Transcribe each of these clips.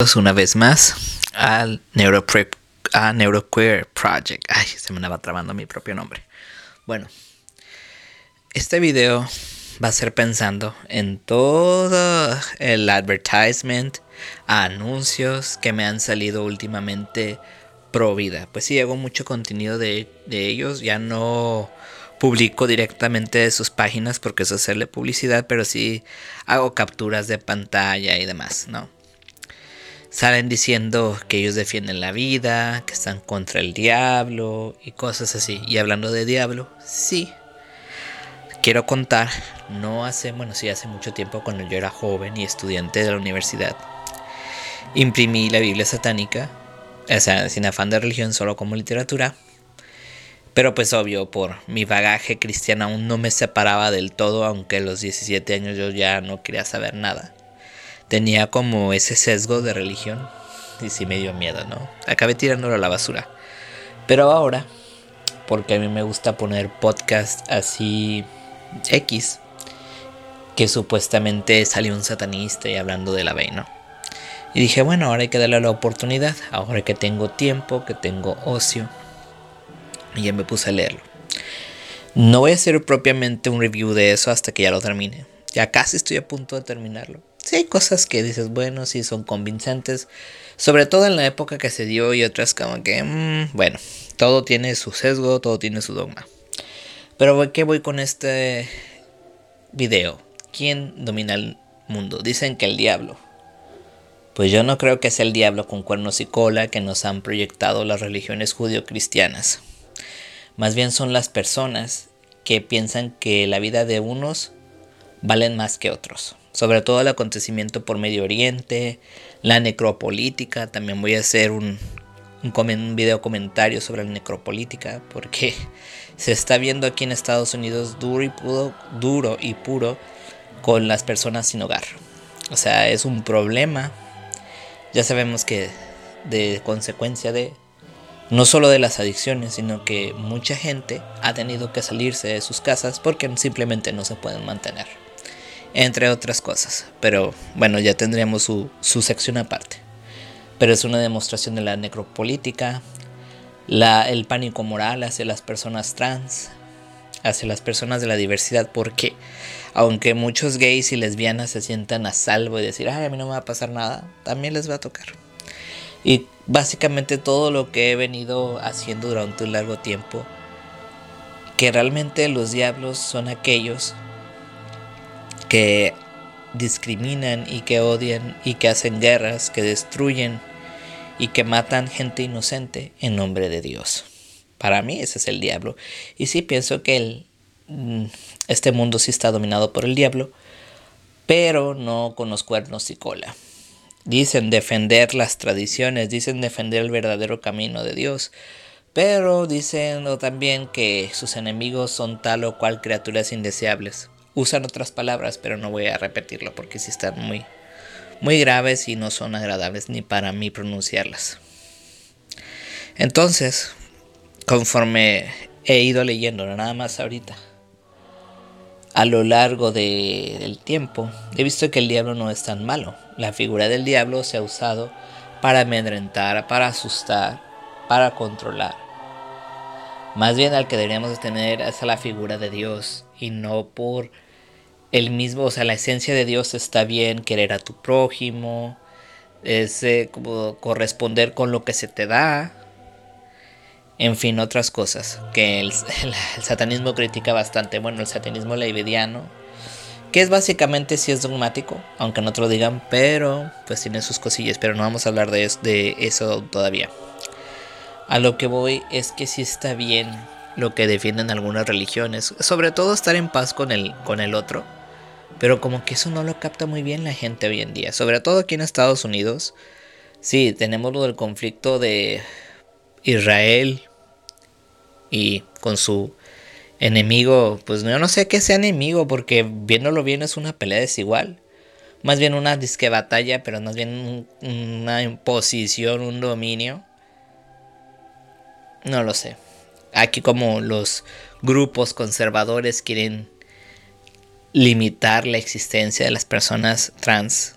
una vez más al a Neuroqueer Project. Ay, se me andaba trabando mi propio nombre. Bueno, este video va a ser pensando en todo el advertisement, anuncios que me han salido últimamente pro vida. Pues sí, hago mucho contenido de, de ellos. Ya no publico directamente de sus páginas porque es hacerle publicidad, pero sí hago capturas de pantalla y demás, ¿no? Salen diciendo que ellos defienden la vida, que están contra el diablo y cosas así. Y hablando de diablo, sí. Quiero contar, no hace, bueno, sí, hace mucho tiempo cuando yo era joven y estudiante de la universidad, imprimí la Biblia satánica, o sea, sin afán de religión, solo como literatura. Pero pues obvio, por mi bagaje cristiano aún no me separaba del todo, aunque a los 17 años yo ya no quería saber nada tenía como ese sesgo de religión y sí me dio miedo, ¿no? Acabé tirándolo a la basura. Pero ahora, porque a mí me gusta poner podcast así X, que supuestamente salió un satanista y hablando de la ¿no? Y dije, bueno, ahora hay que darle la oportunidad, ahora que tengo tiempo, que tengo ocio. Y ya me puse a leerlo. No voy a hacer propiamente un review de eso hasta que ya lo termine. Ya casi estoy a punto de terminarlo. Sí hay cosas que dices, bueno, sí son convincentes. Sobre todo en la época que se dio y otras como que, mm, bueno, todo tiene su sesgo, todo tiene su dogma. Pero ¿qué voy con este video? ¿Quién domina el mundo? Dicen que el diablo. Pues yo no creo que sea el diablo con cuernos y cola que nos han proyectado las religiones judio-cristianas. Más bien son las personas que piensan que la vida de unos valen más que otros sobre todo el acontecimiento por Medio Oriente, la necropolítica, también voy a hacer un, un, video comentario sobre la necropolítica, porque se está viendo aquí en Estados Unidos duro y puro, duro y puro con las personas sin hogar. O sea, es un problema. Ya sabemos que de consecuencia de no solo de las adicciones, sino que mucha gente ha tenido que salirse de sus casas porque simplemente no se pueden mantener entre otras cosas. Pero bueno, ya tendríamos su, sección aparte. Pero es una demostración de la necropolítica, la, el pánico moral hacia las personas trans, hacia las personas de la diversidad, porque aunque muchos gays y lesbianas se sientan a salvo y decir, ay, a mí no me va a pasar nada, también les va a tocar. Y básicamente todo lo que he venido haciendo durante un largo tiempo, que realmente los diablos son aquellos que discriminan y que odian y que hacen guerras, que destruyen y que matan gente inocente en nombre de Dios. Para mí ese es el diablo. Y sí pienso que el, mm, este mundo sí está dominado por el diablo, pero no con los cuernos y cola. Dicen defender las tradiciones, dicen defender el verdadero camino de Dios, pero dicen también que sus enemigos son tal o cual criaturas indeseables usan otras palabras, pero no voy a repetirlo porque sí están muy, muy graves y no son agradables ni para mí pronunciarlas. Entonces, conforme he ido leyendo, nada más ahorita, a lo largo del tiempo, he visto que el diablo no es tan malo. La figura del diablo se ha usado para amedrentar, para asustar, para controlar. Más bien al que deberíamos tener es a la figura de Dios y no por el mismo, o sea, la esencia de Dios está bien, querer a tu prójimo, es eh, como corresponder con lo que se te da, en fin, otras cosas que el, satanismo critica bastante. Bueno, el satanismo leividiano, que es básicamente si es dogmático, aunque no te lo digan, pero pues tiene sus cosillas, pero no vamos a hablar de de eso todavía. A lo que voy es que sí está bien lo que defienden algunas religiones, sobre todo estar en paz con el, con el otro pero como que eso no lo capta muy bien la gente hoy en día. Sobre todo aquí en Estados Unidos. Sí, tenemos lo del conflicto de Israel y con su enemigo. Pues yo no sé qué sea enemigo porque viéndolo bien es una pelea desigual. Más bien una disque batalla, pero más bien una imposición, un dominio. No lo sé. Aquí como los grupos conservadores quieren limitar la existencia de las personas trans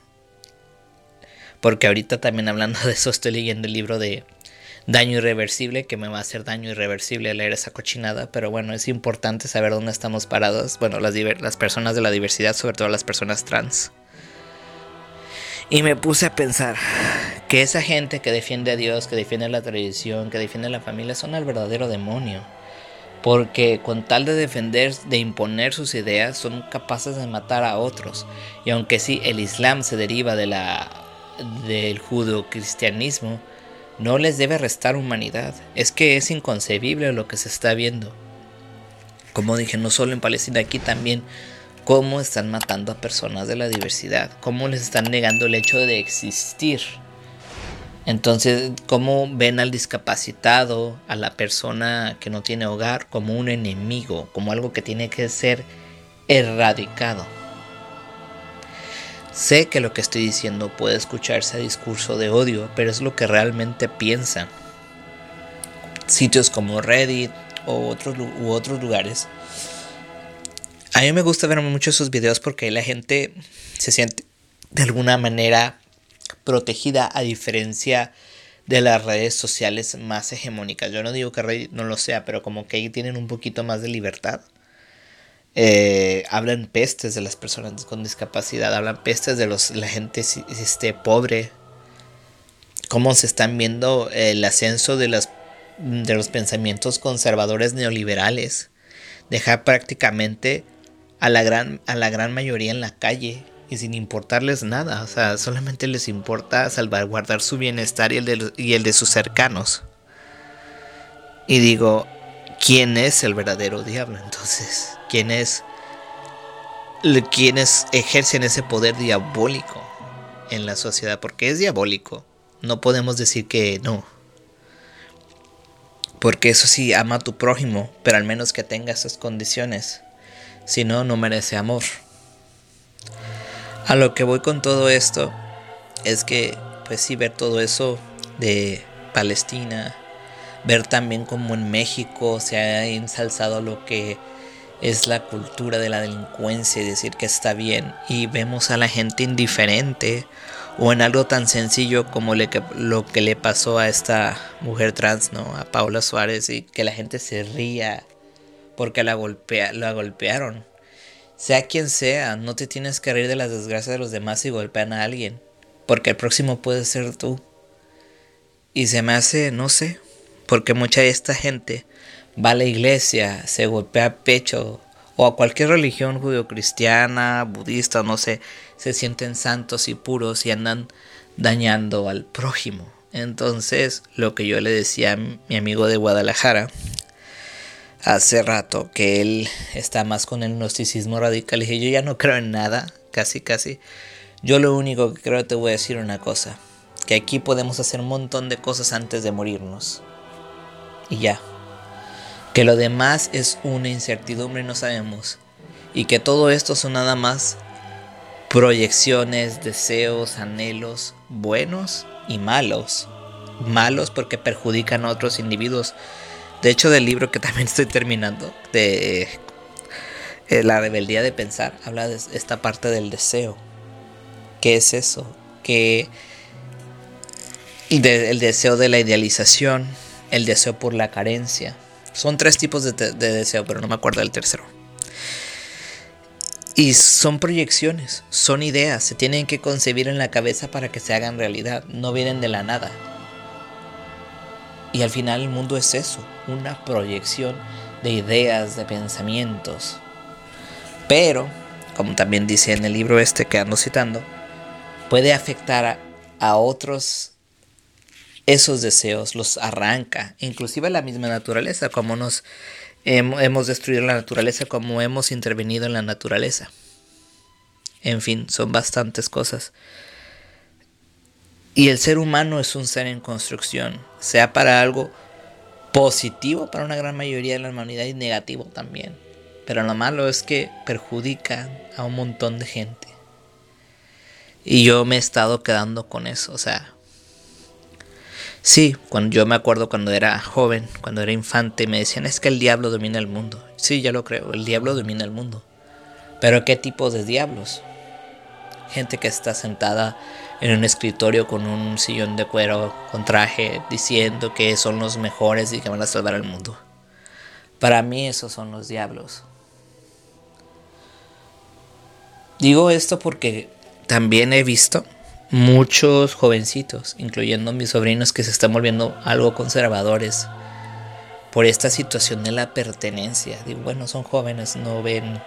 Porque ahorita también hablando de eso estoy leyendo el libro de Daño Irreversible, que me va a hacer daño irreversible leer esa cochinada. Pero bueno, es importante saber dónde estamos parados. Bueno, las, las personas de la diversidad, sobre todo las personas trans. Y me puse a pensar que esa gente que defiende a Dios, que defiende la tradición, que defiende a la familia, son el verdadero demonio. Porque con tal de defender, de imponer sus ideas, son capaces de matar a otros. Y aunque sí, el Islam se deriva de la, del judo-cristianismo, no les debe restar humanidad. Es que es inconcebible lo que se está viendo. Como dije, no solo en Palestina, aquí también cómo están matando a personas de la diversidad, cómo les están negando el hecho de existir. Entonces, cómo ven al discapacitado, a la persona que no tiene hogar, como un enemigo, como algo que tiene que ser erradicado. Sé que lo que estoy diciendo puede escucharse a discurso de odio, pero es lo que realmente piensan. Sitios como Reddit o otros, u otros lugares a mí me gusta ver mucho esos videos porque la gente se siente de alguna manera protegida a diferencia de las redes sociales más hegemónicas. Yo no digo que Reddit no lo sea, pero como que ahí tienen un poquito más de libertad. Eh, hablan pestes de las personas con discapacidad, hablan pestes de los, la gente este, pobre. Cómo se están viendo el ascenso de, las, de los pensamientos conservadores neoliberales. Dejar prácticamente a la gran, a la gran mayoría en la calle y sin importarles nada. O sea, solamente les importa salvaguardar su bienestar y el de, y el de sus cercanos. Y digo, ¿quién es el verdadero diablo entonces? ¿Quién es quienes ejercen ese poder diabólico en la sociedad? Porque es diabólico. No podemos decir que no. Porque eso sí, ama a tu prójimo, pero al menos que tenga esas condiciones. Si no, no merece amor. A lo que voy con todo esto es que, pues sí, ver todo eso de Palestina, ver también como en México se ha ensalzado lo que es la cultura de la delincuencia y decir que está bien y vemos a la gente indiferente o en algo tan sencillo como lo que le pasó a esta mujer trans, ¿no? A Paula Suárez y que la gente se ría porque la, golpea, la golpearon. Sea quien sea, no te tienes que reír de las desgracias de los demás si golpean a alguien, porque el próximo puede ser tú. Y se me hace, no sé, porque mucha de esta gente va a la iglesia, se golpea pecho, o a cualquier religión judio-cristiana, budista, no sé, se sienten santos y puros y andan dañando al prójimo. Entonces, lo que yo le decía a mi amigo de Guadalajara, hace rato que él está más con el gnosticismo radical. Y dije, yo ya no creo en nada, casi, casi. Yo lo único que creo, te voy a decir una cosa, que aquí podemos hacer un montón de cosas antes de morirnos. Y ya. Que lo demás es una incertidumbre, no sabemos. Y que todo esto son nada más proyecciones, deseos, anhelos, buenos y malos. Malos porque perjudican a otros individuos de hecho, del libro que también estoy terminando, de eh, La rebeldía de pensar, habla de esta parte del deseo. ¿Qué es eso? Que el deseo de la idealización, el deseo por la carencia. Son tres tipos de, de deseo, pero no me acuerdo del tercero. Y son proyecciones, son ideas, se tienen que concebir en la cabeza para que se hagan realidad, no vienen de la nada. Y al final el mundo es eso, una proyección de ideas, de pensamientos. Pero, como también dice en el libro este que ando citando, puede afectar a, otros esos deseos, los arranca, inclusive la misma naturaleza, como nos hemos destruido la naturaleza, como hemos intervenido en la naturaleza. En fin, son bastantes cosas. Y el ser humano es un ser en construcción, sea para algo positivo para una gran mayoría de la humanidad y negativo también. Pero lo malo es que perjudica a un montón de gente. Y yo me he estado quedando con eso, o sea, sí, cuando yo me acuerdo cuando era joven, cuando era infante, me decían es que el diablo domina el mundo. Sí, ya lo creo, el diablo domina el mundo. Pero ¿qué tipo de diablos? Gente que está sentada en un escritorio con un sillón de cuero, con traje, diciendo que son los mejores y que van a salvar al mundo. Para mí esos son los diablos. Digo esto porque también he visto muchos jovencitos, incluyendo mis sobrinos, que se están volviendo algo conservadores por esta situación de la pertenencia. Digo, bueno, son jóvenes, no ven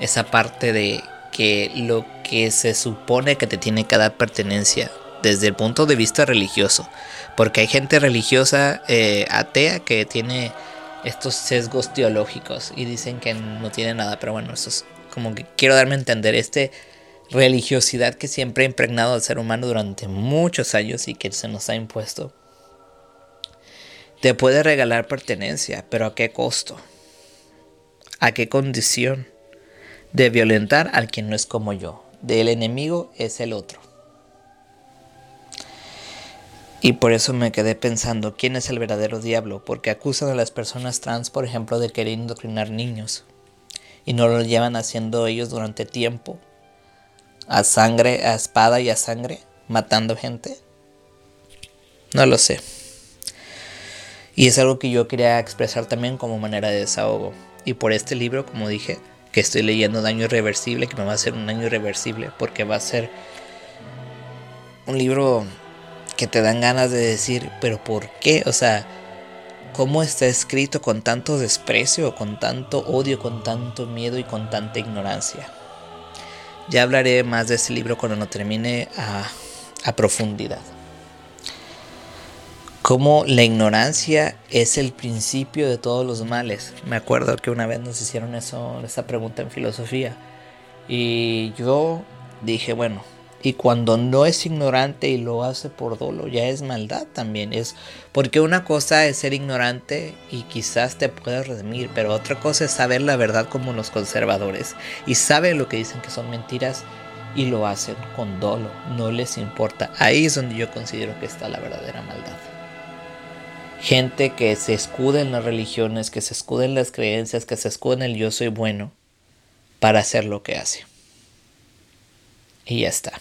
esa parte de que lo que se supone que te tiene que dar pertenencia desde el punto de vista religioso. Porque hay gente religiosa eh, atea que tiene estos sesgos teológicos y dicen que no tiene nada. Pero bueno, eso es como que quiero darme a entender. Este religiosidad que siempre ha impregnado al ser humano durante muchos años y que se nos ha impuesto. Te puede regalar pertenencia, pero ¿a qué costo? ¿A qué condición? De violentar al quien no es como yo. Del enemigo es el otro. Y por eso me quedé pensando, ¿quién es el verdadero diablo? Porque acusan a las personas trans, por ejemplo, de querer indoctrinar niños. Y no lo llevan haciendo ellos durante tiempo. A sangre, a espada y a sangre, matando gente. No lo sé. Y es algo que yo quería expresar también como manera de desahogo. Y por este libro, como dije, que estoy leyendo Daño Irreversible, que me va a hacer un daño irreversible, porque va a ser un libro que te dan ganas de decir, pero ¿por qué? O sea, ¿cómo está escrito con tanto desprecio, con tanto odio, con tanto miedo y con tanta ignorancia? Ya hablaré más de ese libro cuando lo termine a, a profundidad cómo la ignorancia es el principio de todos los males. Me acuerdo que una vez nos hicieron eso, esa pregunta en filosofía. Y yo dije, bueno, y cuando no es ignorante y lo hace por dolo, ya es maldad también. Es porque una cosa es ser ignorante y quizás te puedas redimir, pero otra cosa es saber la verdad como los conservadores y saben lo que dicen que son mentiras y lo hacen con dolo, no les importa. Ahí es donde yo considero que está la verdadera maldad gente que se escuda en las religiones, que se escuda en las creencias, que se escuda en el yo soy bueno para hacer lo que hace. Y ya está.